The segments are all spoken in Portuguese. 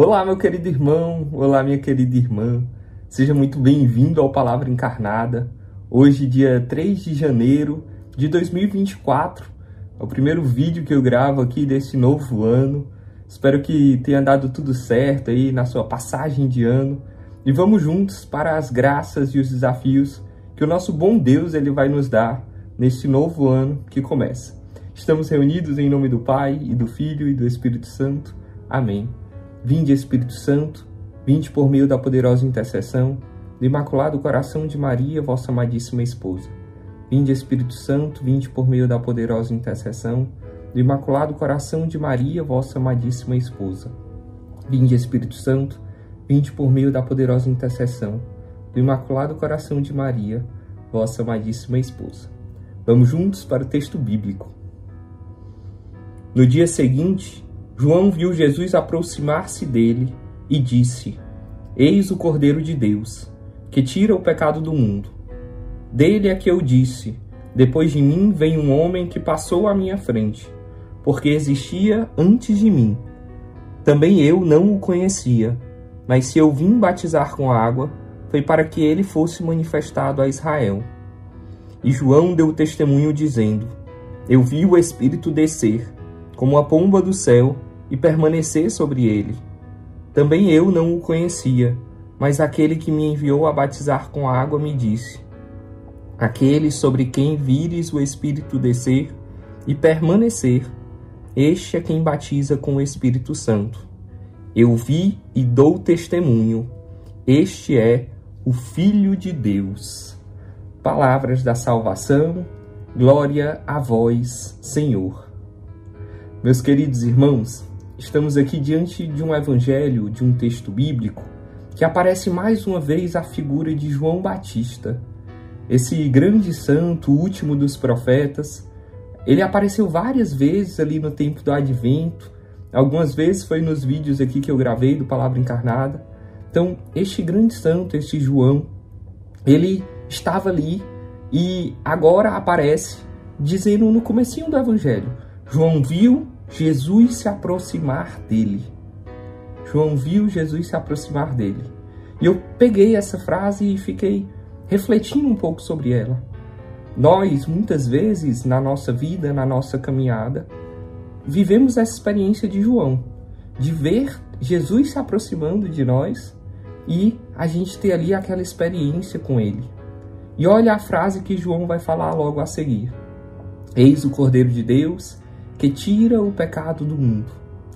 Olá, meu querido irmão, olá, minha querida irmã. Seja muito bem-vindo ao Palavra Encarnada. Hoje, dia 3 de janeiro de 2024, é o primeiro vídeo que eu gravo aqui desse novo ano. Espero que tenha dado tudo certo aí na sua passagem de ano. E vamos juntos para as graças e os desafios que o nosso bom Deus ele vai nos dar neste novo ano que começa. Estamos reunidos em nome do Pai e do Filho e do Espírito Santo. Amém. Vinde, Espírito Santo, vinde por meio da poderosa intercessão do Imaculado Coração de Maria, vossa amadíssima esposa. Vinde, Espírito Santo, vinde por meio da poderosa intercessão do Imaculado Coração de Maria, vossa amadíssima esposa. Vinde, Espírito Santo, vinde por meio da poderosa intercessão do Imaculado Coração de Maria, vossa amadíssima esposa. Vamos juntos para o texto bíblico. No dia seguinte, João viu Jesus aproximar-se dele e disse: Eis o Cordeiro de Deus, que tira o pecado do mundo. Dele é que eu disse: Depois de mim vem um homem que passou à minha frente, porque existia antes de mim. Também eu não o conhecia, mas se eu vim batizar com água, foi para que ele fosse manifestado a Israel. E João deu testemunho dizendo: Eu vi o Espírito descer, como a pomba do céu, e permanecer sobre ele. Também eu não o conhecia, mas aquele que me enviou a batizar com água me disse: Aquele sobre quem vires o Espírito descer e permanecer, este é quem batiza com o Espírito Santo. Eu vi e dou testemunho, este é o Filho de Deus. Palavras da salvação, glória a vós, Senhor. Meus queridos irmãos, Estamos aqui diante de um evangelho, de um texto bíblico, que aparece mais uma vez a figura de João Batista, esse grande santo, último dos profetas. Ele apareceu várias vezes ali no tempo do advento, algumas vezes foi nos vídeos aqui que eu gravei do Palavra Encarnada. Então, este grande santo, este João, ele estava ali e agora aparece dizendo no comecinho do evangelho, João viu Jesus se aproximar dele. João viu Jesus se aproximar dele. E eu peguei essa frase e fiquei refletindo um pouco sobre ela. Nós, muitas vezes, na nossa vida, na nossa caminhada, vivemos essa experiência de João, de ver Jesus se aproximando de nós e a gente ter ali aquela experiência com ele. E olha a frase que João vai falar logo a seguir: Eis o Cordeiro de Deus que tira o pecado do mundo.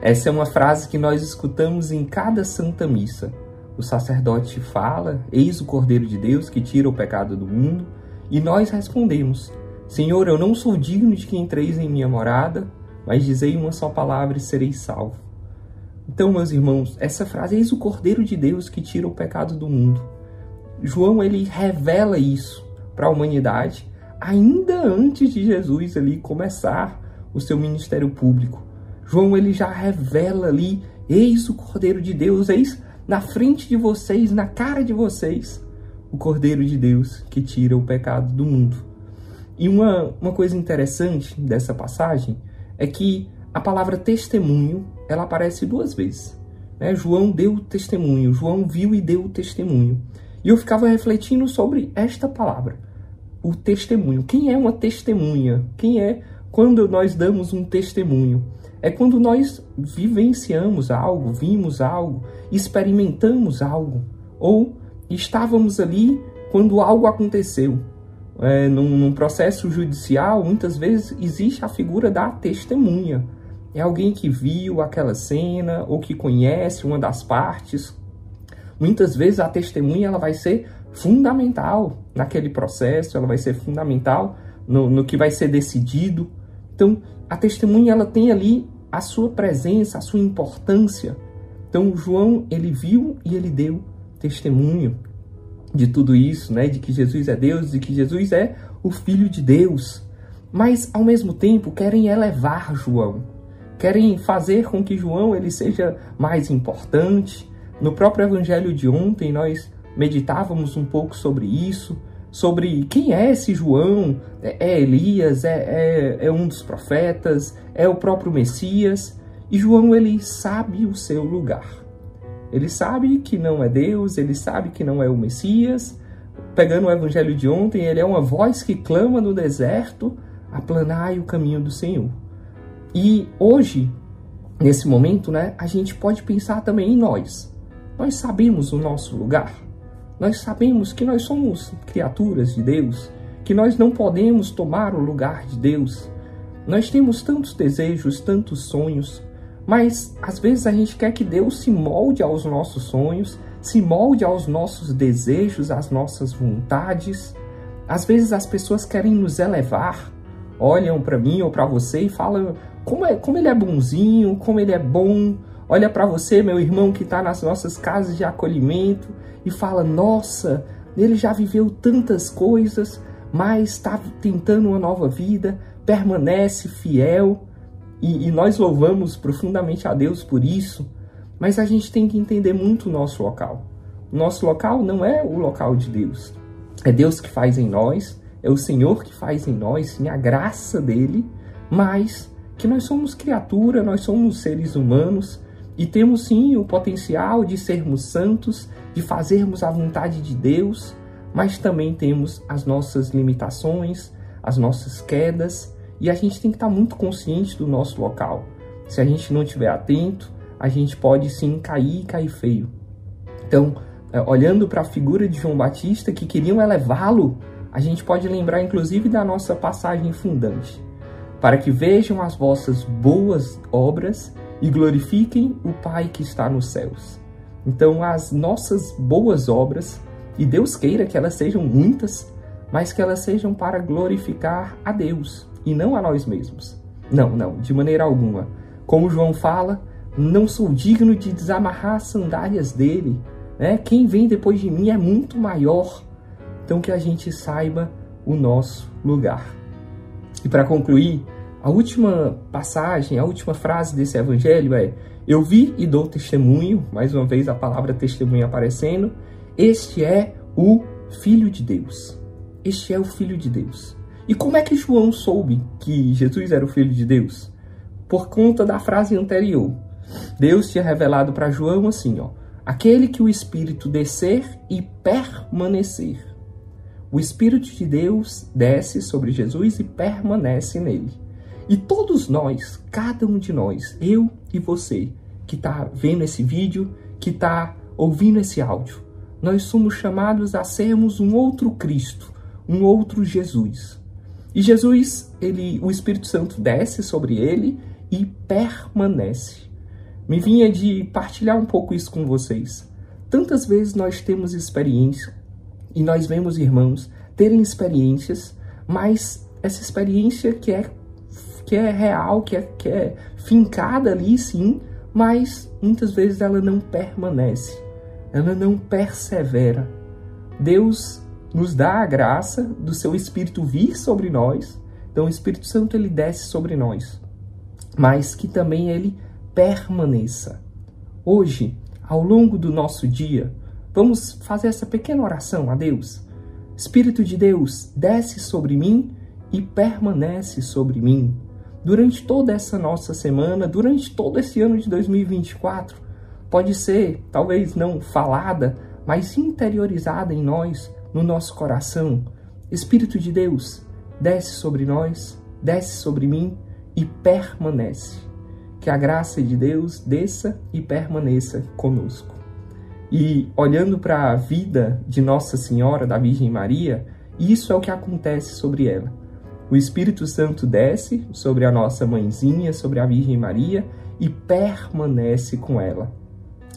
Essa é uma frase que nós escutamos em cada Santa Missa. O sacerdote fala: Eis o Cordeiro de Deus que tira o pecado do mundo. E nós respondemos: Senhor, eu não sou digno de que entreis em minha morada, mas dizei uma só palavra e serei salvo. Então, meus irmãos, essa frase, eis o Cordeiro de Deus que tira o pecado do mundo. João, ele revela isso para a humanidade ainda antes de Jesus ali começar o seu ministério público. João ele já revela ali, eis o Cordeiro de Deus, eis na frente de vocês, na cara de vocês, o Cordeiro de Deus que tira o pecado do mundo. E uma, uma coisa interessante dessa passagem é que a palavra testemunho ela aparece duas vezes. Né? João deu testemunho, João viu e deu testemunho. E eu ficava refletindo sobre esta palavra, o testemunho. Quem é uma testemunha? Quem é quando nós damos um testemunho. É quando nós vivenciamos algo, vimos algo, experimentamos algo, ou estávamos ali quando algo aconteceu. É, num, num processo judicial, muitas vezes existe a figura da testemunha. É alguém que viu aquela cena ou que conhece uma das partes. Muitas vezes a testemunha ela vai ser fundamental naquele processo, ela vai ser fundamental no, no que vai ser decidido. Então, a testemunha ela tem ali a sua presença, a sua importância. Então, João, ele viu e ele deu testemunho de tudo isso, né? De que Jesus é Deus, de que Jesus é o Filho de Deus. Mas, ao mesmo tempo, querem elevar João. Querem fazer com que João ele seja mais importante. No próprio evangelho de ontem, nós meditávamos um pouco sobre isso sobre quem é esse João, é, é Elias, é, é, é um dos profetas, é o próprio Messias. E João ele sabe o seu lugar. Ele sabe que não é Deus, ele sabe que não é o Messias. Pegando o evangelho de ontem, ele é uma voz que clama no deserto: aplanai o caminho do Senhor. E hoje, nesse momento, né, a gente pode pensar também em nós. Nós sabemos o nosso lugar. Nós sabemos que nós somos criaturas de Deus, que nós não podemos tomar o lugar de Deus. Nós temos tantos desejos, tantos sonhos, mas às vezes a gente quer que Deus se molde aos nossos sonhos, se molde aos nossos desejos, às nossas vontades. Às vezes as pessoas querem nos elevar, olham para mim ou para você e falam como, é, como ele é bonzinho, como ele é bom. Olha para você, meu irmão que está nas nossas casas de acolhimento e fala: Nossa, ele já viveu tantas coisas, mas está tentando uma nova vida, permanece fiel. E, e nós louvamos profundamente a Deus por isso, mas a gente tem que entender muito o nosso local. O nosso local não é o local de Deus. É Deus que faz em nós, é o Senhor que faz em nós, sim, a graça dele, mas que nós somos criatura, nós somos seres humanos e temos sim o potencial de sermos santos, de fazermos a vontade de Deus, mas também temos as nossas limitações, as nossas quedas e a gente tem que estar muito consciente do nosso local. Se a gente não estiver atento, a gente pode sim cair e cair feio. Então, é, olhando para a figura de João Batista que queriam elevá-lo, a gente pode lembrar inclusive da nossa passagem fundante. Para que vejam as vossas boas obras e glorifiquem o Pai que está nos céus. Então, as nossas boas obras, e Deus queira que elas sejam muitas, mas que elas sejam para glorificar a Deus e não a nós mesmos. Não, não, de maneira alguma. Como João fala, não sou digno de desamarrar as sandálias dele. Né? Quem vem depois de mim é muito maior. Então que a gente saiba o nosso lugar. E para concluir, a última passagem, a última frase desse evangelho é: Eu vi e dou testemunho, mais uma vez a palavra testemunho aparecendo, este é o Filho de Deus. Este é o Filho de Deus. E como é que João soube que Jesus era o Filho de Deus? Por conta da frase anterior. Deus tinha revelado para João assim, ó, aquele que o Espírito descer e permanecer. O Espírito de Deus desce sobre Jesus e permanece nele. E todos nós, cada um de nós, eu e você, que está vendo esse vídeo, que está ouvindo esse áudio, nós somos chamados a sermos um outro Cristo, um outro Jesus. E Jesus, ele, o Espírito Santo desce sobre ele e permanece. Me vinha de partilhar um pouco isso com vocês. Tantas vezes nós temos experiência e nós vemos irmãos terem experiências, mas essa experiência que é que é real, que é, que é fincada ali, sim, mas muitas vezes ela não permanece, ela não persevera. Deus nos dá a graça do seu Espírito vir sobre nós. Então o Espírito Santo ele desce sobre nós, mas que também ele permaneça. Hoje, ao longo do nosso dia, vamos fazer essa pequena oração a Deus. Espírito de Deus, desce sobre mim e permanece sobre mim. Durante toda essa nossa semana, durante todo esse ano de 2024, pode ser, talvez não falada, mas interiorizada em nós, no nosso coração. Espírito de Deus, desce sobre nós, desce sobre mim e permanece. Que a graça de Deus desça e permaneça conosco. E olhando para a vida de Nossa Senhora, da Virgem Maria, isso é o que acontece sobre ela. O Espírito Santo desce sobre a nossa mãezinha, sobre a Virgem Maria e permanece com ela.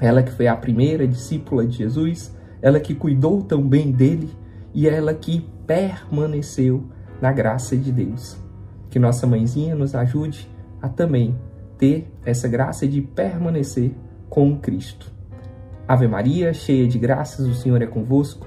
Ela que foi a primeira discípula de Jesus, ela que cuidou tão bem dele e ela que permaneceu na graça de Deus. Que nossa mãezinha nos ajude a também ter essa graça de permanecer com Cristo. Ave Maria, cheia de graças, o Senhor é convosco.